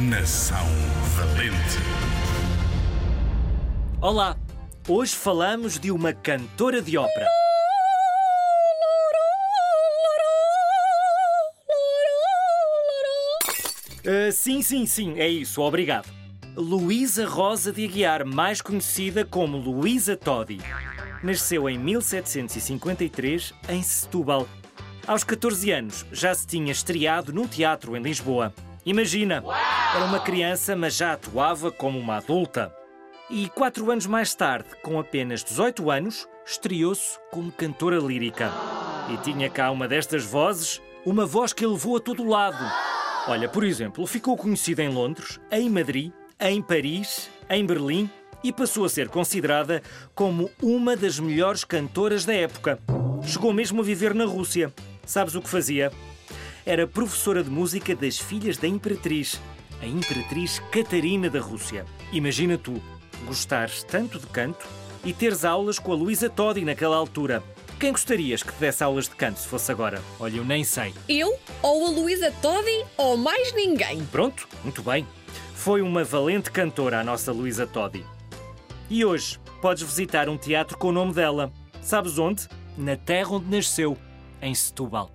Nação Valente. Olá! Hoje falamos de uma cantora de ópera. Uh, sim, sim, sim, é isso, obrigado. Luísa Rosa de Aguiar, mais conhecida como Luísa Todi. Nasceu em 1753 em Setúbal. Aos 14 anos já se tinha estreado num teatro em Lisboa. Imagina, era uma criança, mas já atuava como uma adulta. E quatro anos mais tarde, com apenas 18 anos, estreou-se como cantora lírica. E tinha cá uma destas vozes, uma voz que levou a todo lado. Olha, por exemplo, ficou conhecida em Londres, em Madrid, em Paris, em Berlim e passou a ser considerada como uma das melhores cantoras da época. Chegou mesmo a viver na Rússia. Sabes o que fazia? Era professora de música das filhas da Imperatriz, a Imperatriz Catarina da Rússia. Imagina tu, gostares tanto de canto e teres aulas com a Luísa Todi naquela altura. Quem gostarias que te desse aulas de canto se fosse agora? Olha, eu nem sei. Eu, ou a Luísa Todi, ou mais ninguém. Pronto, muito bem. Foi uma valente cantora a nossa Luísa Todi. E hoje podes visitar um teatro com o nome dela. Sabes onde? Na terra onde nasceu, em Setúbal.